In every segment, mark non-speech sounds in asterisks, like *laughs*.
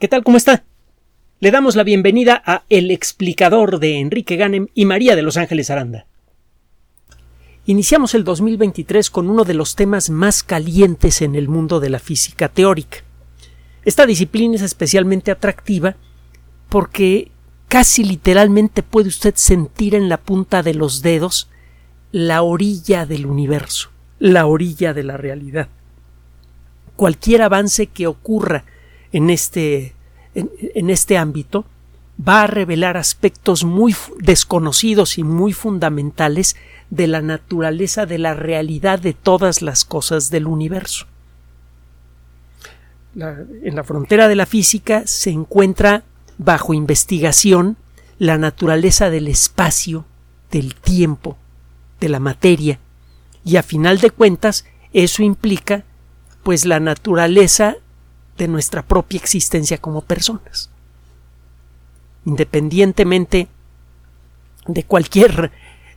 ¿Qué tal? ¿Cómo está? Le damos la bienvenida a El explicador de Enrique Ganem y María de Los Ángeles Aranda. Iniciamos el 2023 con uno de los temas más calientes en el mundo de la física teórica. Esta disciplina es especialmente atractiva porque casi literalmente puede usted sentir en la punta de los dedos la orilla del universo, la orilla de la realidad. Cualquier avance que ocurra en este, en, este ámbito va a revelar aspectos muy desconocidos y muy fundamentales de la naturaleza de la realidad de todas las cosas del universo. en la frontera de la física se encuentra bajo investigación la naturaleza del espacio, del tiempo, de la materia, y a final de cuentas eso implica pues la naturaleza de nuestra propia existencia como personas. Independientemente de cualquier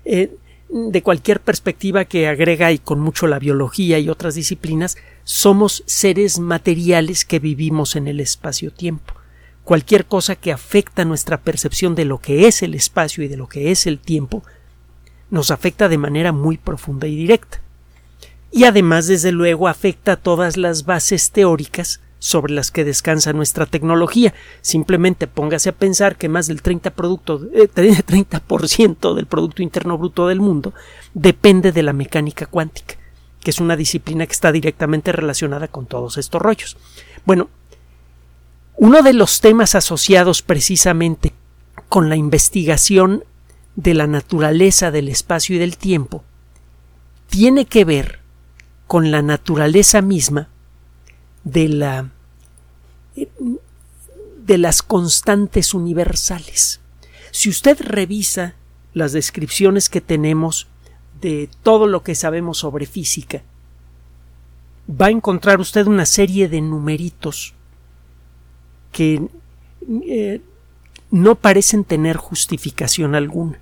eh, de cualquier perspectiva que agrega y con mucho la biología y otras disciplinas, somos seres materiales que vivimos en el espacio-tiempo. Cualquier cosa que afecta nuestra percepción de lo que es el espacio y de lo que es el tiempo, nos afecta de manera muy profunda y directa. Y además, desde luego, afecta todas las bases teóricas sobre las que descansa nuestra tecnología. Simplemente póngase a pensar que más del 30%, producto, eh, *laughs* 30 del Producto Interno Bruto del mundo depende de la mecánica cuántica, que es una disciplina que está directamente relacionada con todos estos rollos. Bueno, uno de los temas asociados precisamente con la investigación de la naturaleza del espacio y del tiempo tiene que ver con la naturaleza misma de la de las constantes universales. Si usted revisa las descripciones que tenemos de todo lo que sabemos sobre física, va a encontrar usted una serie de numeritos que eh, no parecen tener justificación alguna,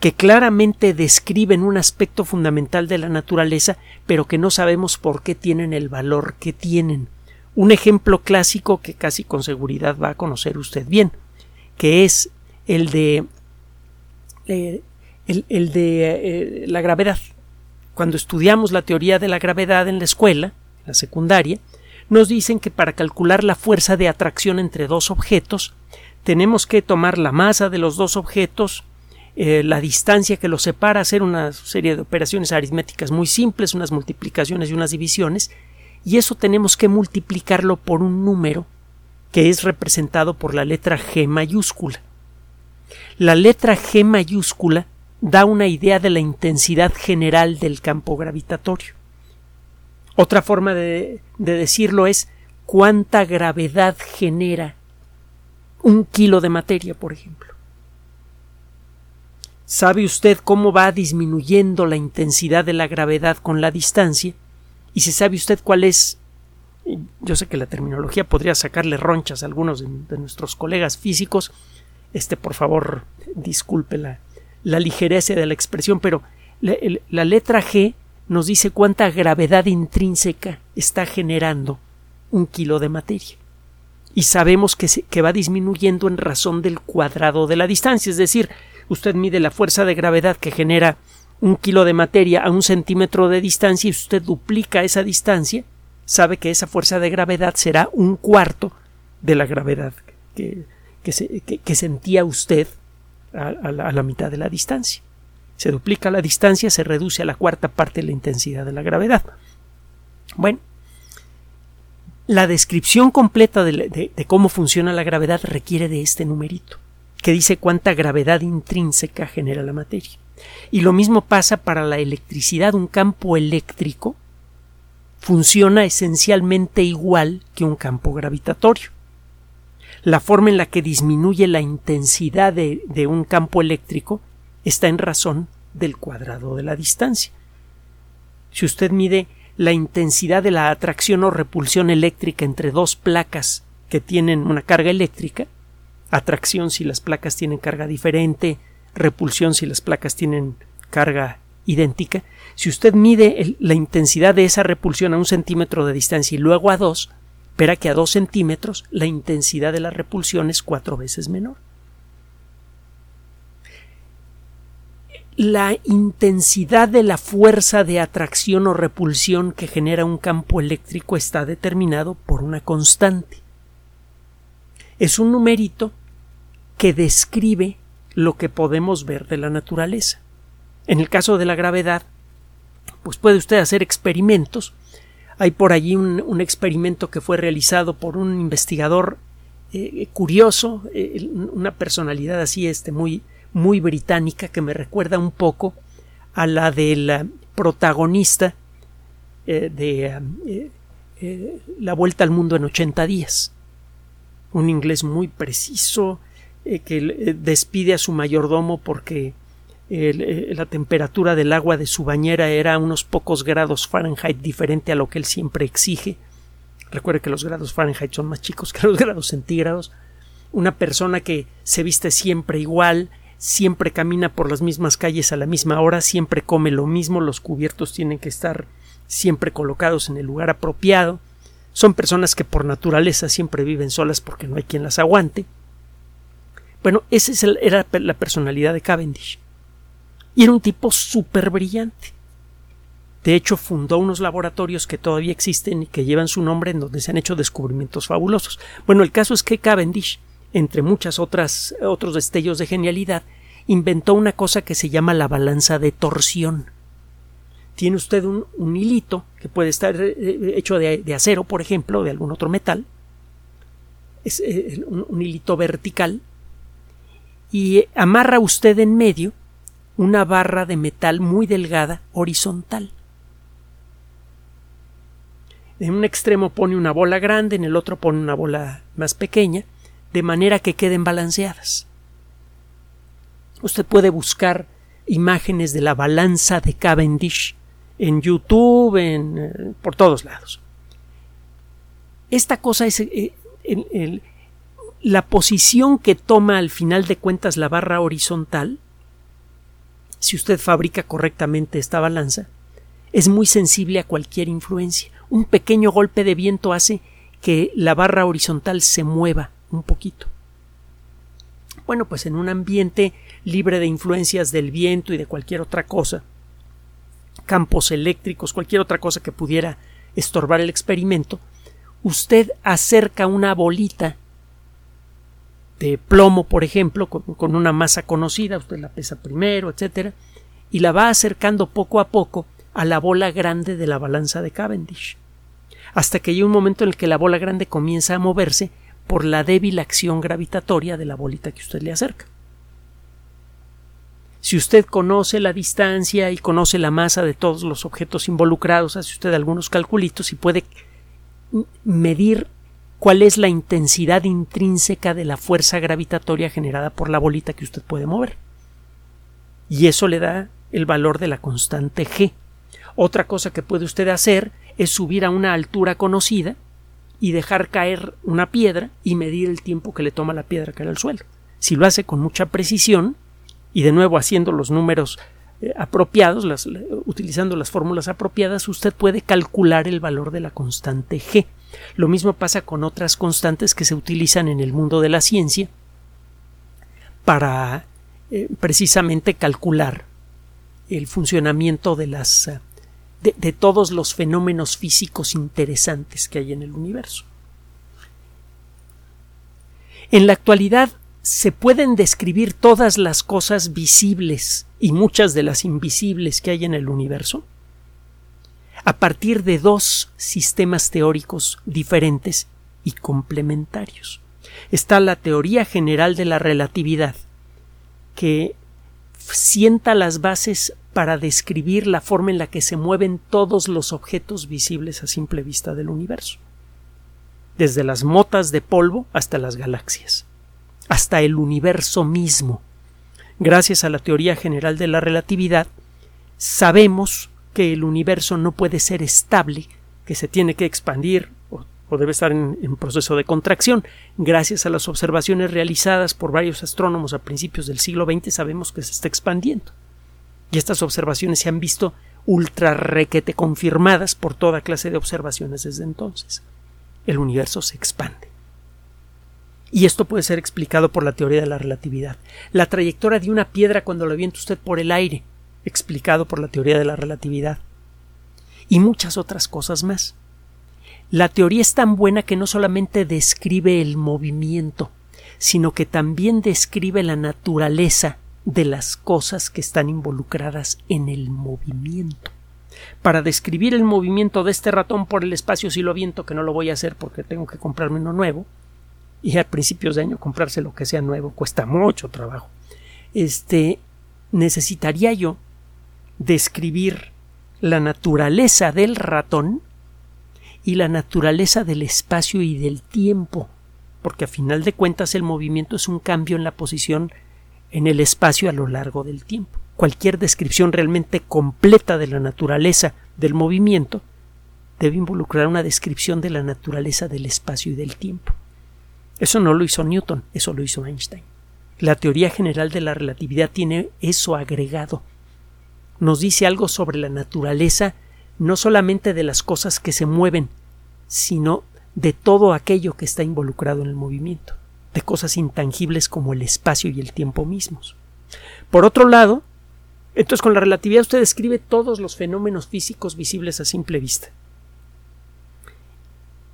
que claramente describen un aspecto fundamental de la naturaleza, pero que no sabemos por qué tienen el valor que tienen. Un ejemplo clásico que casi con seguridad va a conocer usted bien, que es el de eh, el, de eh, la gravedad. Cuando estudiamos la teoría de la gravedad en la escuela, la secundaria, nos dicen que para calcular la fuerza de atracción entre dos objetos, tenemos que tomar la masa de los dos objetos, eh, la distancia que los separa, hacer una serie de operaciones aritméticas muy simples, unas multiplicaciones y unas divisiones, y eso tenemos que multiplicarlo por un número que es representado por la letra G mayúscula. La letra G mayúscula da una idea de la intensidad general del campo gravitatorio. Otra forma de, de decirlo es cuánta gravedad genera un kilo de materia, por ejemplo. ¿Sabe usted cómo va disminuyendo la intensidad de la gravedad con la distancia? Y si sabe usted cuál es, yo sé que la terminología podría sacarle ronchas a algunos de, nuestros colegas físicos, este por favor disculpe la, la ligereza de la expresión, pero la, letra G nos dice cuánta gravedad intrínseca está generando un kilo de materia. Y sabemos que, que va disminuyendo en razón del cuadrado de la distancia, es decir, usted mide la fuerza de gravedad que genera un kilo de materia a un centímetro de distancia y usted duplica esa distancia, sabe que esa fuerza de gravedad será un cuarto de la gravedad que, que, sentía usted a, la, mitad de la distancia. Se duplica la distancia, se reduce a la cuarta parte la intensidad de la gravedad. Bueno, la descripción completa de, cómo funciona la gravedad requiere de este numerito, que dice cuánta gravedad intrínseca genera la materia. Y lo mismo pasa para la electricidad. Un campo eléctrico funciona esencialmente igual que un campo gravitatorio. La forma en la que disminuye la intensidad de, de un campo eléctrico está en razón del cuadrado de la distancia. Si usted mide la intensidad de la atracción o repulsión eléctrica entre dos placas que tienen una carga eléctrica, atracción si las placas tienen carga diferente, repulsión si las placas tienen carga idéntica, si usted mide la intensidad de esa repulsión a un centímetro de distancia y luego a dos, espera que a 2 centímetros la intensidad de la repulsión es cuatro veces menor. La intensidad de la fuerza de atracción o repulsión que genera un campo eléctrico está determinado por una constante. Es un numerito que describe lo que podemos ver de la naturaleza. En el caso de la gravedad, pues puede usted hacer experimentos. Hay por allí un, experimento que fue realizado por un investigador eh, curioso, eh, una personalidad así este, muy, muy británica que me recuerda un poco a la del protagonista eh, de La Vuelta al Mundo en 80 días. Un inglés muy preciso, eh, que eh, despide a su mayordomo porque eh, la temperatura del agua de su bañera era unos pocos grados Fahrenheit diferente a lo que él siempre exige. Recuerde que los grados Fahrenheit son más chicos que los *laughs* grados centígrados. Una persona que se viste siempre igual, siempre camina por las mismas calles a la misma hora, siempre come lo mismo, los cubiertos tienen que estar siempre colocados en el lugar apropiado. Son personas que por naturaleza siempre viven solas porque no hay quien las aguante. Bueno, esa era la personalidad de Cavendish. Y era un tipo súper brillante. De hecho, fundó unos laboratorios que todavía existen y que llevan su nombre en donde se han hecho descubrimientos fabulosos. Bueno, el caso es que Cavendish, entre muchas otras otros destellos de genialidad, inventó una cosa que se llama la balanza de torsión. Tiene usted un, hilito que puede estar eh, eh, hecho de, acero, por ejemplo, de algún otro metal. Es eh, un hilito vertical y amarra usted en medio una barra de metal muy delgada horizontal. En un extremo pone una bola grande, en el otro pone una bola más pequeña, de manera que queden balanceadas. Usted puede buscar imágenes de la balanza de Cavendish en YouTube, en, eh, por todos lados. Esta cosa es eh, el, la posición que toma al final de cuentas la barra horizontal, si usted fabrica correctamente esta balanza, es muy sensible a cualquier influencia. Un pequeño golpe de viento hace que la barra horizontal se mueva un poquito. Bueno, pues en un ambiente libre de influencias del viento y de cualquier otra cosa, campos eléctricos, cualquier otra cosa que pudiera estorbar el experimento, usted acerca una bolita de plomo, por ejemplo, con, una masa conocida, usted la pesa primero, etcétera, y la va acercando poco a poco a la bola grande de la balanza de Cavendish, hasta que hay un momento en el que la bola grande comienza a moverse por la débil acción gravitatoria de la bolita que usted le acerca. Si usted conoce la distancia y conoce la masa de todos los objetos involucrados, hace usted algunos calculitos y puede medir cuál es la intensidad intrínseca de la fuerza gravitatoria generada por la bolita que usted puede mover. Y eso le da el valor de la constante g. Otra cosa que puede usted hacer es subir a una altura conocida y dejar caer una piedra y medir el tiempo que le toma la piedra caer al suelo. Si lo hace con mucha precisión y de nuevo haciendo los números eh, apropiados, utilizando las fórmulas apropiadas, usted puede calcular el valor de la constante g. Lo mismo pasa con otras constantes que se utilizan en el mundo de la ciencia para eh, precisamente calcular el funcionamiento de las eh, de, todos los fenómenos físicos interesantes que hay en el universo. En la actualidad se pueden describir todas las cosas visibles y muchas de las invisibles que hay en el universo a partir de dos sistemas teóricos diferentes y complementarios. Está la teoría general de la relatividad, que sienta las bases para describir la forma en la que se mueven todos los objetos visibles a simple vista del universo, desde las motas de polvo hasta las galaxias, hasta el universo mismo. Gracias a la teoría general de la relatividad, sabemos que el universo no puede ser estable, que se tiene que expandir o, debe estar en, proceso de contracción. Gracias a las observaciones realizadas por varios astrónomos a principios del siglo XX sabemos que se está expandiendo. Y estas observaciones se han visto ultra requete confirmadas por toda clase de observaciones desde entonces. el universo se expande. Y esto puede ser explicado por la teoría de la relatividad. La trayectoria de una piedra cuando la avienta usted por el aire, explicado por la teoría de la relatividad. Y muchas otras cosas más. La teoría es tan buena que no solamente describe el movimiento, sino que también describe la naturaleza de las cosas que están involucradas en el movimiento. Para describir el movimiento de este ratón por el espacio si lo viento, que no lo voy a hacer porque tengo que comprarme uno nuevo, y a principios de año comprarse lo que sea nuevo cuesta mucho trabajo. Este necesitaría yo describir la naturaleza del ratón y la naturaleza del espacio y del tiempo, porque a final de cuentas el movimiento es un cambio en la posición en el espacio a lo largo del tiempo. Cualquier descripción realmente completa de la naturaleza del movimiento debe involucrar una descripción de la naturaleza del espacio y del tiempo. Eso no lo hizo Newton, eso lo hizo Einstein. La teoría general de la relatividad tiene eso agregado. Nos dice algo sobre la naturaleza no solamente de las cosas que se mueven, sino de todo aquello que está involucrado en el movimiento, de cosas intangibles como el espacio y el tiempo mismos. Por otro lado, entonces con la relatividad usted describe todos los fenómenos físicos visibles a simple vista.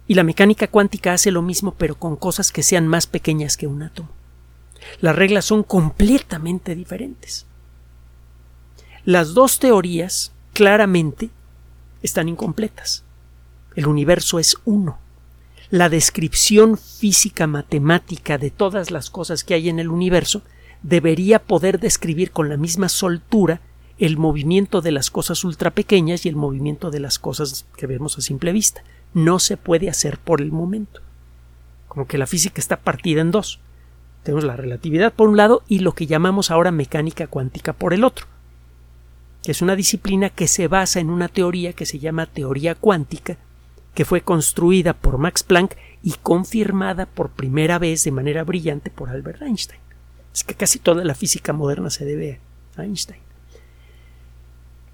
Y la mecánica cuántica hace lo mismo pero con cosas que sean más pequeñas que un átomo. Las reglas son completamente diferentes. Las dos teorías claramente están incompletas. El universo es uno. La descripción física matemática de todas las cosas que hay en el universo debería poder describir con la misma soltura el movimiento de las cosas ultra pequeñas y el movimiento de las cosas que vemos a simple vista no se puede hacer por el momento. Como que la física está partida en dos. Tenemos la relatividad por un lado y lo que llamamos ahora mecánica cuántica por el otro, que es una disciplina que se basa en una teoría que se llama teoría cuántica, que fue construida por Max Planck y confirmada por primera vez de manera brillante por Albert Einstein. Es que casi toda la física moderna se debe a Einstein.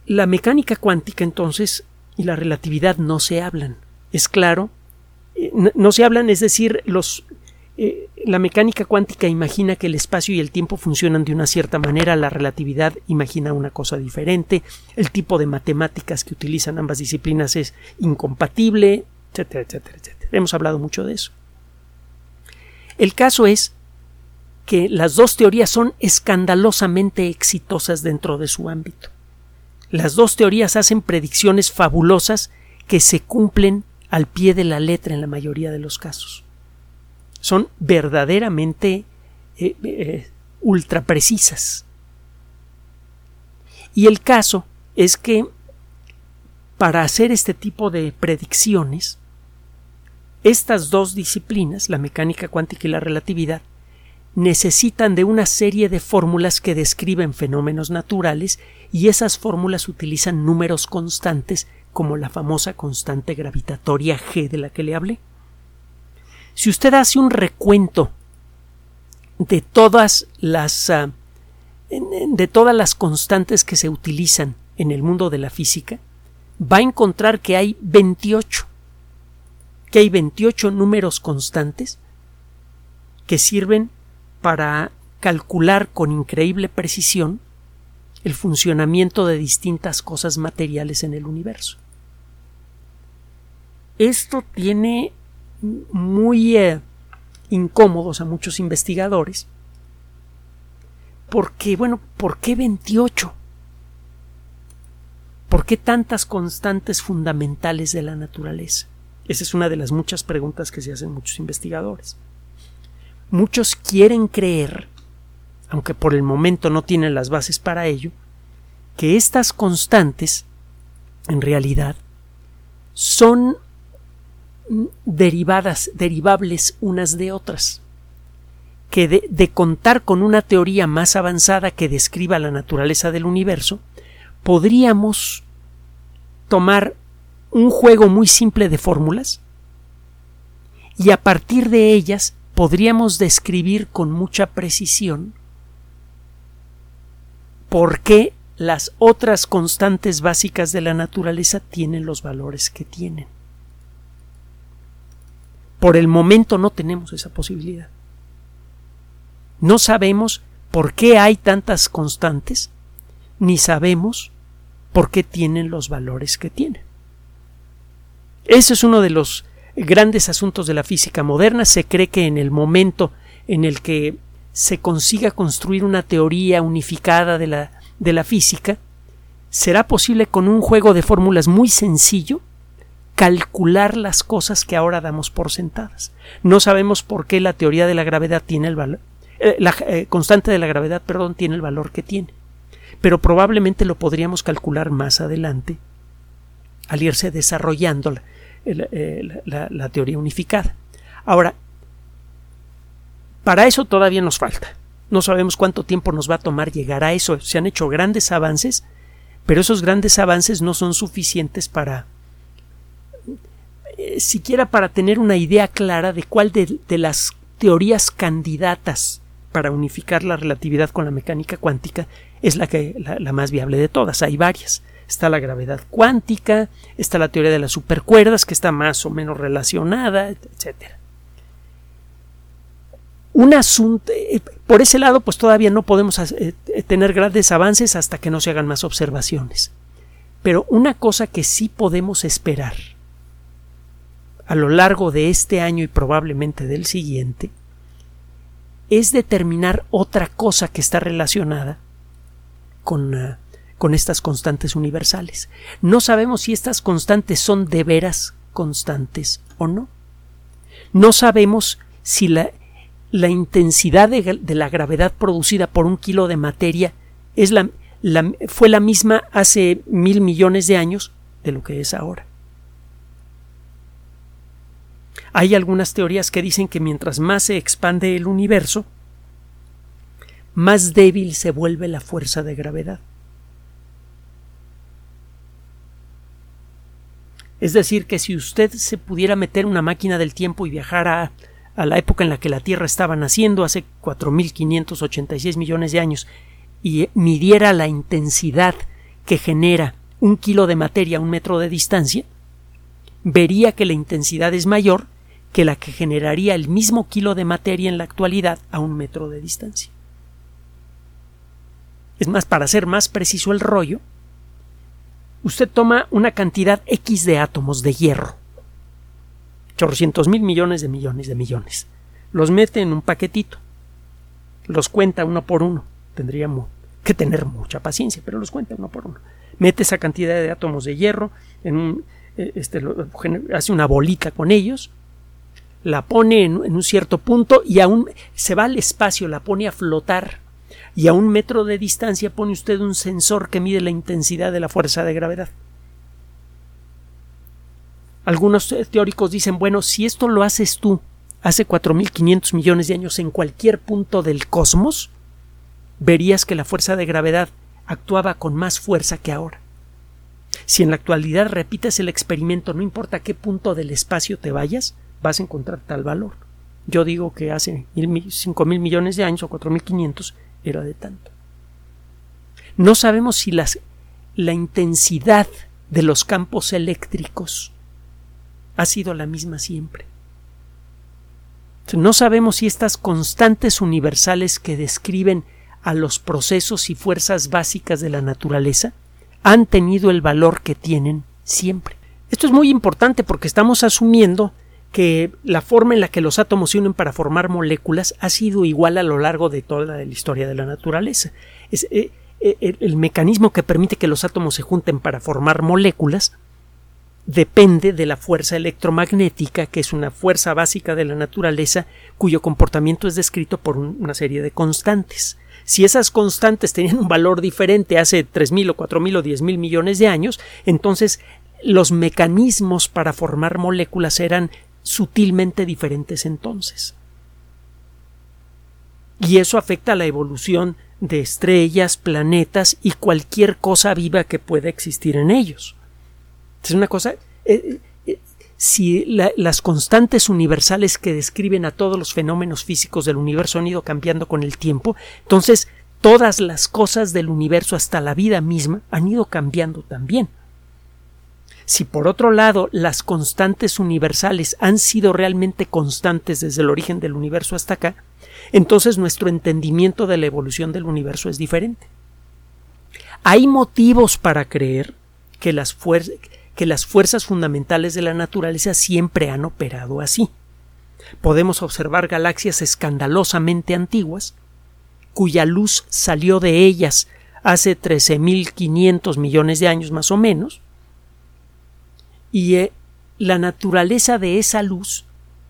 La mecánica cuántica entonces y la relatividad no se hablan es claro. Eh, no, se hablan, es decir, los, eh, la mecánica cuántica imagina que el espacio y el tiempo funcionan de una cierta manera, la relatividad imagina una cosa diferente, el tipo de matemáticas que utilizan ambas disciplinas es incompatible, etcétera, etcétera, etcétera. Hemos hablado mucho de eso. El caso es que las dos teorías son escandalosamente exitosas dentro de su ámbito. Las dos teorías hacen predicciones fabulosas que se cumplen al pie de la letra en la mayoría de los casos. Son verdaderamente eh, eh, ultra precisas. Y el caso es que para hacer este tipo de predicciones, estas dos disciplinas, la mecánica cuántica y la relatividad, necesitan de una serie de fórmulas que describen fenómenos naturales y esas fórmulas utilizan números constantes como la famosa constante gravitatoria G de la que le hablé. Si usted hace un recuento de todas las ah, de todas las constantes que se utilizan en el mundo de la física, va a encontrar que hay 28 que hay 28 números constantes que sirven para calcular con increíble precisión el funcionamiento de distintas cosas materiales en el universo. Esto tiene muy eh, incómodos a muchos investigadores porque, bueno, ¿por qué 28? ¿Por qué tantas constantes fundamentales de la naturaleza? Esa es una de las muchas preguntas que se hacen muchos investigadores. Muchos quieren creer, aunque por el momento no tienen las bases para ello, que estas constantes, en realidad, son derivadas, derivables unas de otras, que de, de, contar con una teoría más avanzada que describa la naturaleza del universo, podríamos tomar un juego muy simple de fórmulas y a partir de ellas podríamos describir con mucha precisión por qué las otras constantes básicas de la naturaleza tienen los valores que tienen. Por el momento no tenemos esa posibilidad. No sabemos por qué hay tantas constantes, ni sabemos por qué tienen los valores que tienen. Ese es uno de los grandes asuntos de la física moderna. Se cree que en el momento en el que se consiga construir una teoría unificada de la, de la física, será posible con un juego de fórmulas muy sencillo calcular las cosas que ahora damos por sentadas. No sabemos por qué la teoría de la gravedad tiene el valor, eh, la eh, constante de la gravedad, perdón, tiene el valor que tiene. Pero probablemente lo podríamos calcular más adelante al irse desarrollando la teoría unificada. Ahora, para eso todavía nos falta. No sabemos cuánto tiempo nos va a tomar llegar a eso. Se han hecho grandes avances, pero esos grandes avances no son suficientes para eh, siquiera para tener una idea clara de cuál de, las teorías candidatas para unificar la relatividad con la mecánica cuántica es la, que, la, más viable de todas. Hay varias. Está la gravedad cuántica, está la teoría de las supercuerdas, que está más o menos relacionada, etcétera un asunto eh, por ese lado pues todavía no podemos eh, tener grandes avances hasta que no se hagan más observaciones pero una cosa que sí podemos esperar a lo largo de este año y probablemente del siguiente es determinar otra cosa que está relacionada con, ah, con estas constantes universales. No sabemos si estas constantes son de veras constantes o no. No sabemos si la, la intensidad de, la gravedad producida por un kilo de materia es la, fue la misma hace mil millones de años de lo que es ahora. Hay algunas teorías que dicen que mientras más se expande el universo, más débil se vuelve la fuerza de gravedad. Es decir, que si usted se pudiera meter una máquina del tiempo y viajar a a la época en la que la Tierra estaba naciendo, hace 4.586 millones de años, y midiera la intensidad que genera un kilo de materia a un metro de distancia, vería que la intensidad es mayor que la que generaría el mismo kilo de materia en la actualidad a un metro de distancia. Es más, para ser más preciso el rollo, usted toma una cantidad X de átomos de hierro, chorrocientos mil millones de millones de millones. Los mete en un paquetito. Los cuenta uno por uno. Tendríamos que tener mucha paciencia, pero los cuenta uno por uno. Mete esa cantidad de átomos de hierro en un, eh, este, hace una bolita con ellos, la pone en, un cierto punto y aún se va al espacio, la pone a flotar y a un metro de distancia pone usted un sensor que mide la intensidad de la fuerza de gravedad. Algunos teóricos dicen, bueno, si esto lo haces tú hace 4.500 millones de años en cualquier punto del cosmos, verías que la fuerza de gravedad actuaba con más fuerza que ahora. Si en la actualidad repites el experimento, no importa a qué punto del espacio te vayas, vas a encontrar tal valor. Yo digo que hace cinco mil millones de años o cuatro mil quinientos era de tanto. No sabemos si las, la intensidad de los campos eléctricos ha sido la misma siempre. No sabemos si estas constantes universales que describen a los procesos y fuerzas básicas de la naturaleza han tenido el valor que tienen siempre. Esto es muy importante porque estamos asumiendo que la forma en la que los átomos se unen para formar moléculas ha sido igual a lo largo de toda la historia de la naturaleza. Eh, eh, el mecanismo que permite que los átomos se junten para formar moléculas depende de la fuerza electromagnética, que es una fuerza básica de la naturaleza, cuyo comportamiento es descrito por una serie de constantes. Si esas constantes tenían un valor diferente hace tres mil o cuatro mil o diez mil millones de años, entonces los mecanismos para formar moléculas eran sutilmente diferentes entonces. Y eso afecta a la evolución de estrellas, planetas y cualquier cosa viva que pueda existir en ellos. Es una cosa. Eh, eh, si las constantes universales que describen a todos los fenómenos físicos del universo han ido cambiando con el tiempo, entonces todas las cosas del universo, hasta la vida misma, han ido cambiando también. Si por otro lado las constantes universales han sido realmente constantes desde el origen del universo hasta acá, entonces nuestro entendimiento de la evolución del universo es diferente. Hay motivos para creer que las, fuerzas fundamentales de la naturaleza siempre han operado así. Podemos observar galaxias escandalosamente antiguas, cuya luz salió de ellas hace 13.500 millones de años más o menos, y eh, la naturaleza de esa luz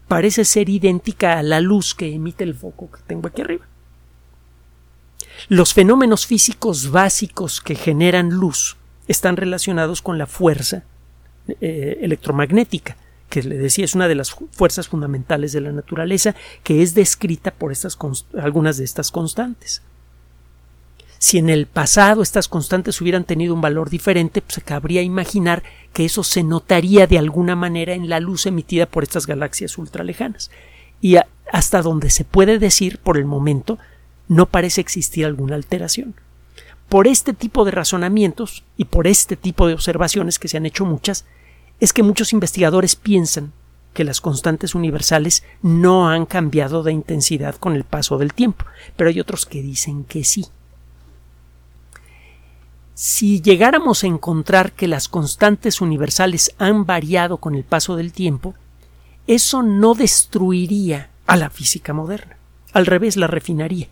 parece ser idéntica a la luz que emite el foco que tengo aquí arriba. Los fenómenos físicos básicos que generan luz están relacionados con la fuerza eh, electromagnética, que le decía es una de las fuerzas fundamentales de la naturaleza, que es descrita por estas algunas de estas constantes. Si en el pasado estas constantes hubieran tenido un valor diferente, pues se cabría imaginar que eso se notaría de alguna manera en la luz emitida por estas galaxias ultralejanas. Y hasta donde se puede decir, por el momento, no parece existir alguna alteración. Por este tipo de razonamientos y por este tipo de observaciones que se han hecho muchas, es que muchos investigadores piensan que las constantes universales no han cambiado de intensidad con el paso del tiempo, pero hay otros que dicen que sí. Si llegáramos a encontrar que las constantes universales han variado con el paso del tiempo, eso no destruiría a la física moderna. Al revés, la refinaría.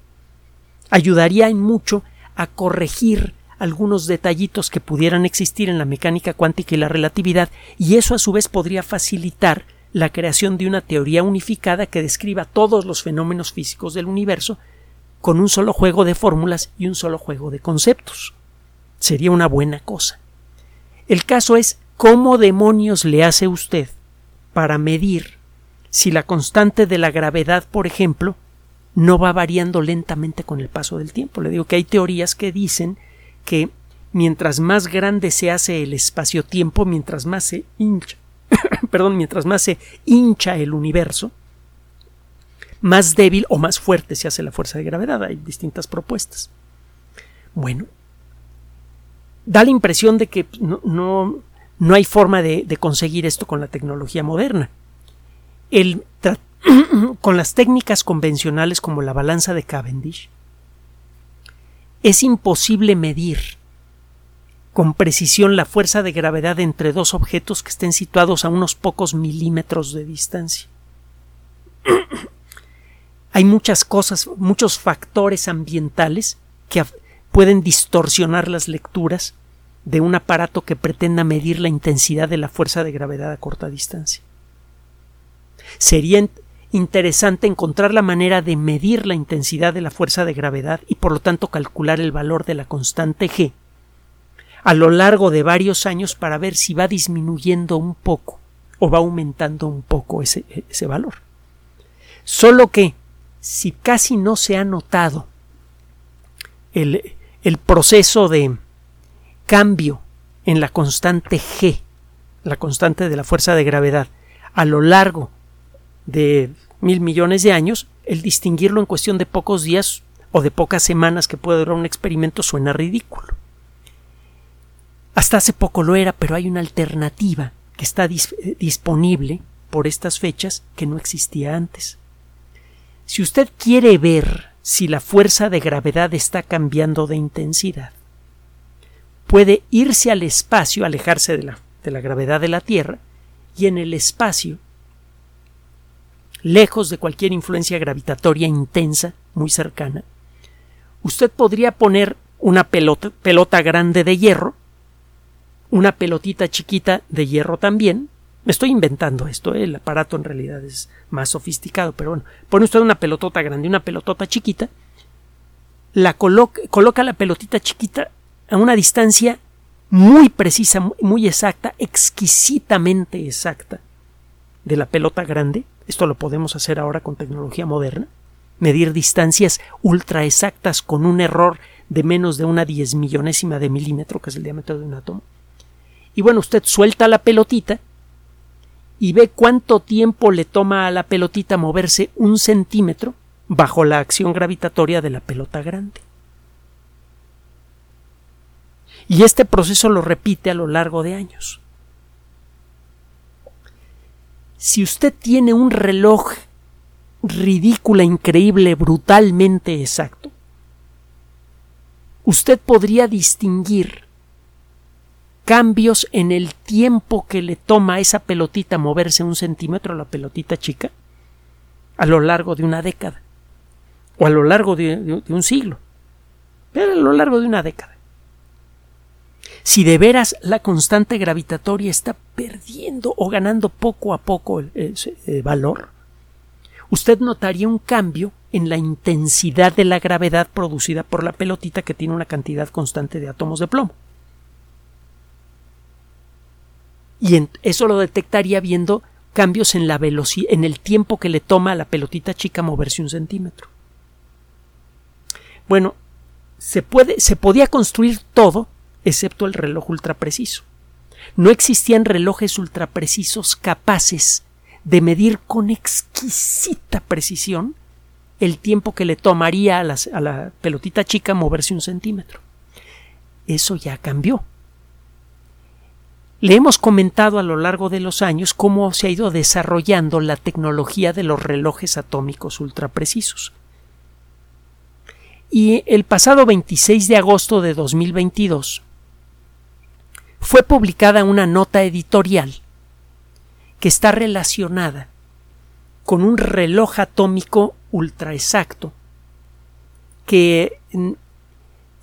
Ayudaría en mucho a corregir algunos detallitos que pudieran existir en la mecánica cuántica y la relatividad, y eso a su vez podría facilitar la creación de una teoría unificada que describa todos los fenómenos físicos del universo con un solo juego de fórmulas y un solo juego de conceptos sería una buena cosa. El caso es cómo demonios le hace usted para medir si la constante de la gravedad, por ejemplo, no va variando lentamente con el paso del tiempo. Le digo que hay teorías que dicen que mientras más grande se hace el espacio-tiempo, mientras más se hincha, *coughs* perdón, mientras más se hincha el universo, más débil o más fuerte se hace la fuerza de gravedad. Hay distintas propuestas. Bueno, da la impresión de que no, no, hay forma de, conseguir esto con la tecnología moderna. El, *clears throat* con las técnicas convencionales como la balanza de Cavendish, es imposible medir con precisión la fuerza de gravedad entre dos objetos que estén situados a unos pocos milímetros de distancia. *clears throat* Hay muchas cosas, muchos factores ambientales que pueden distorsionar las lecturas de un aparato que pretenda medir la intensidad de la fuerza de gravedad a corta distancia. Sería interesante encontrar la manera de medir la intensidad de la fuerza de gravedad y por lo tanto calcular el valor de la constante g a lo largo de varios años para ver si va disminuyendo un poco o va aumentando un poco ese, ese valor. Solo que si casi no se ha notado el, el proceso de cambio en la constante G, la constante de la fuerza de gravedad, a lo largo de mil millones de años, el distinguirlo en cuestión de pocos días o de pocas semanas que puede durar un experimento suena ridículo. Hasta hace poco lo era, pero hay una alternativa que está eh, disponible por estas fechas que no existía antes. Si usted quiere ver si la fuerza de gravedad está cambiando de intensidad. Puede irse al espacio, alejarse de la, de la gravedad de la Tierra, y en el espacio, lejos de cualquier influencia gravitatoria intensa, muy cercana, usted podría poner una pelota, pelota grande de hierro, una pelotita chiquita de hierro también, me estoy inventando esto, ¿eh? el aparato en realidad es más sofisticado, pero bueno, pone usted una pelotota grande una pelotota chiquita, la coloca, coloca la pelotita chiquita a una distancia muy precisa, muy exacta, exquisitamente exacta de la pelota grande. Esto lo podemos hacer ahora con tecnología moderna. Medir distancias ultra exactas con un error de menos de una diez millonésima de milímetro, que es el diámetro de un átomo. Y bueno, usted suelta la pelotita y ve cuánto tiempo le toma a la pelotita moverse un centímetro bajo la acción gravitatoria de la pelota grande. Y este proceso lo repite a lo largo de años. si usted tiene un reloj ridícula, increíble, brutalmente exacto, usted podría distinguir cambios en el tiempo que le toma a esa pelotita moverse un centímetro, la pelotita chica, a lo largo de una década, o a lo largo de, un siglo, pero a lo largo de una década. Si de veras la constante gravitatoria está perdiendo o ganando poco a poco el, el valor, usted notaría un cambio en la intensidad de la gravedad producida por la pelotita que tiene una cantidad constante de átomos de plomo. Y eso lo detectaría viendo cambios en la velocidad, en el tiempo que le toma a la pelotita chica moverse un centímetro. Bueno, se puede, se podía construir todo excepto el reloj ultrapreciso. No existían relojes ultraprecisos capaces de medir con exquisita precisión el tiempo que le tomaría a, a la pelotita chica moverse un centímetro. Eso ya cambió. Le hemos comentado a lo largo de los años cómo se ha ido desarrollando la tecnología de los relojes atómicos ultraprecisos. Y el pasado 26 de agosto de 2022 fue publicada una nota editorial que está relacionada con un reloj atómico ultra exacto que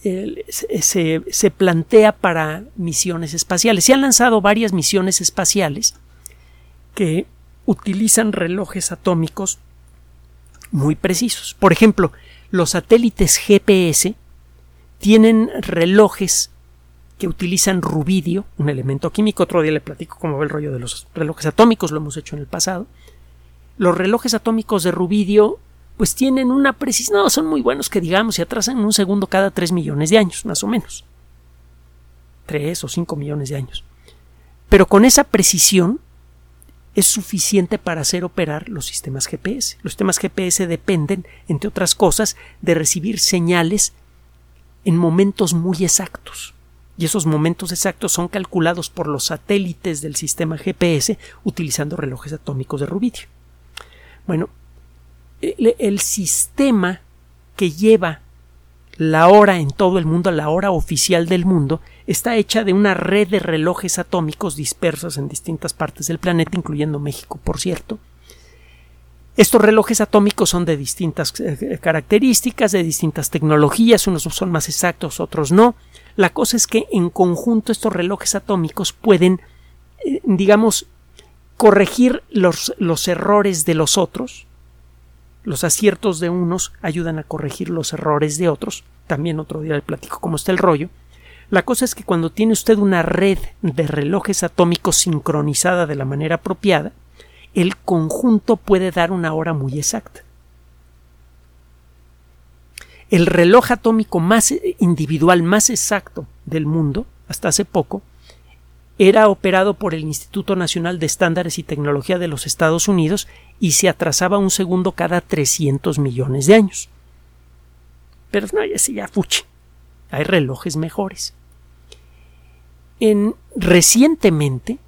se, se, plantea para misiones espaciales. Se han lanzado varias misiones espaciales que utilizan relojes atómicos muy precisos. Por ejemplo, los satélites GPS tienen relojes que utilizan rubidio, un elemento químico. Otro día le platico cómo va el rollo de los relojes atómicos, lo hemos hecho en el pasado. Los relojes atómicos de rubidio, pues tienen una precisión, no, son muy buenos que digamos, se atrasan un segundo cada tres millones de años, más o menos. Tres o cinco millones de años. Pero con esa precisión es suficiente para hacer operar los sistemas GPS. Los sistemas GPS dependen, entre otras cosas, de recibir señales en momentos muy exactos y esos momentos exactos son calculados por los satélites del sistema GPS utilizando relojes atómicos de rubidio. Bueno, el, sistema que lleva la hora en todo el mundo, la hora oficial del mundo, está hecha de una red de relojes atómicos dispersos en distintas partes del planeta, incluyendo México, por cierto. Estos relojes atómicos son de distintas eh, características, de distintas tecnologías, unos son más exactos, otros no. La cosa es que en conjunto estos relojes atómicos pueden, eh, digamos, corregir los, los errores de los otros. Los aciertos de unos ayudan a corregir los errores de otros. También otro día le platico cómo está el rollo. La cosa es que cuando tiene usted una red de relojes atómicos sincronizada de la manera apropiada, el conjunto puede dar una hora muy exacta el reloj atómico más eh, individual, más exacto del mundo, hasta hace poco, era operado por el Instituto Nacional de Estándares y Tecnología de los Estados Unidos y se atrasaba un segundo cada 300 millones de años. Pero no, ya sí, ya fuche. Hay relojes mejores. En, recientemente,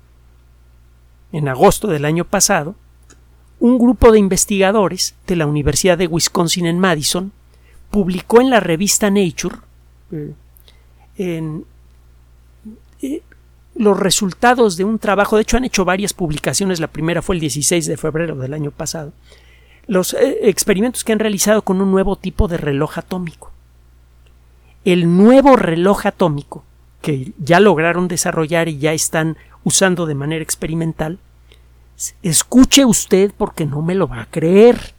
en agosto del año pasado, un grupo de investigadores de la Universidad de Wisconsin en Madison publicó en la revista Nature eh, en, eh, los resultados de un trabajo, de hecho han hecho varias publicaciones, la primera fue el 16 de febrero del año pasado, los eh, experimentos que han realizado con un nuevo tipo de reloj atómico. El nuevo reloj atómico que ya lograron desarrollar y ya están usando de manera experimental, escuche usted porque no me lo va a creer.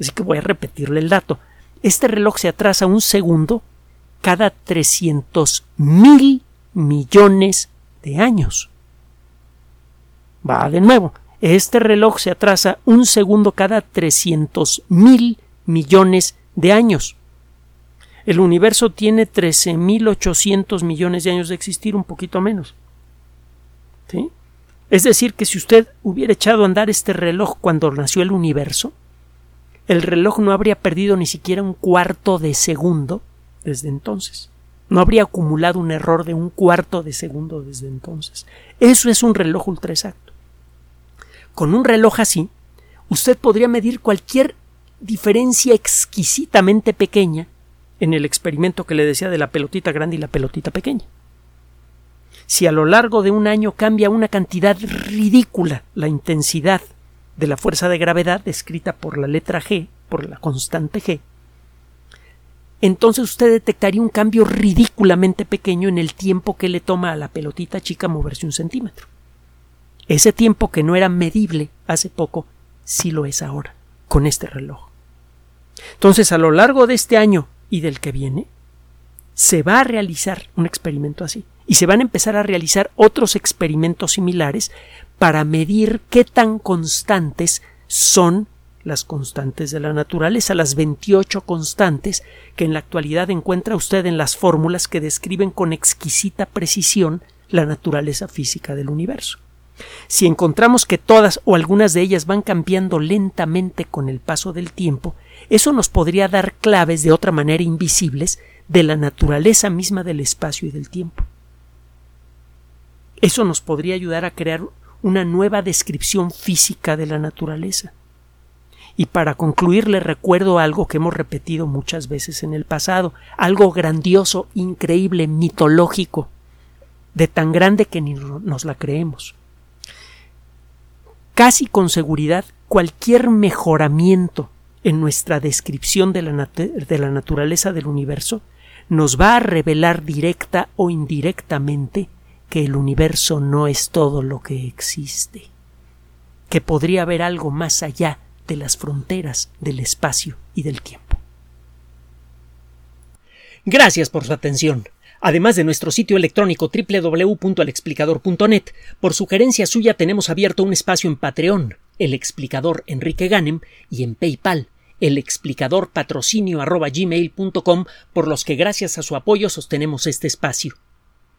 Así que voy a repetirle el dato. Este reloj se atrasa un segundo cada 300 mil millones de años. Va de nuevo. Este reloj se atrasa un segundo cada 300 mil millones de años. El universo tiene 13.800 millones de años de existir, un poquito menos. ¿Sí? Es decir, que si usted hubiera echado a andar este reloj cuando nació el universo, el reloj no habría perdido ni siquiera un cuarto de segundo desde entonces. No habría acumulado un error de un cuarto de segundo desde entonces. Eso es un reloj ultra exacto. Con un reloj así, usted podría medir cualquier diferencia exquisitamente pequeña en el experimento que le decía de la pelotita grande y la pelotita pequeña. Si a lo largo de un año cambia una cantidad ridícula la intensidad de la fuerza de gravedad descrita por la letra G, por la constante G, entonces usted detectaría un cambio ridículamente pequeño en el tiempo que le toma a la pelotita chica moverse un centímetro. Ese tiempo que no era medible hace poco, sí lo es ahora, con este reloj. Entonces, a lo largo de este año y del que viene, se va a realizar un experimento así. Y se van a empezar a realizar otros experimentos similares para medir qué tan constantes son las constantes de la naturaleza, las 28 constantes que en la actualidad encuentra usted en las fórmulas que describen con exquisita precisión la naturaleza física del universo. Si encontramos que todas o algunas de ellas van cambiando lentamente con el paso del tiempo, eso nos podría dar claves de otra manera invisibles de la naturaleza misma del espacio y del tiempo. Eso nos podría ayudar a crear una nueva descripción física de la naturaleza. Y para concluir le recuerdo algo que hemos repetido muchas veces en el pasado, algo grandioso, increíble, mitológico, de tan grande que ni nos la creemos. Casi con seguridad cualquier mejoramiento en nuestra descripción de la, naturaleza del universo nos va a revelar directa o indirectamente que el universo no es todo lo que existe, que podría haber algo más allá de las fronteras del espacio y del tiempo. Gracias por su atención. Además de nuestro sitio electrónico www.alexplicador.net, por sugerencia suya tenemos abierto un espacio en Patreon, el explicador Enrique Ganem, y en PayPal, el explicador patrocinio por los que gracias a su apoyo sostenemos este espacio.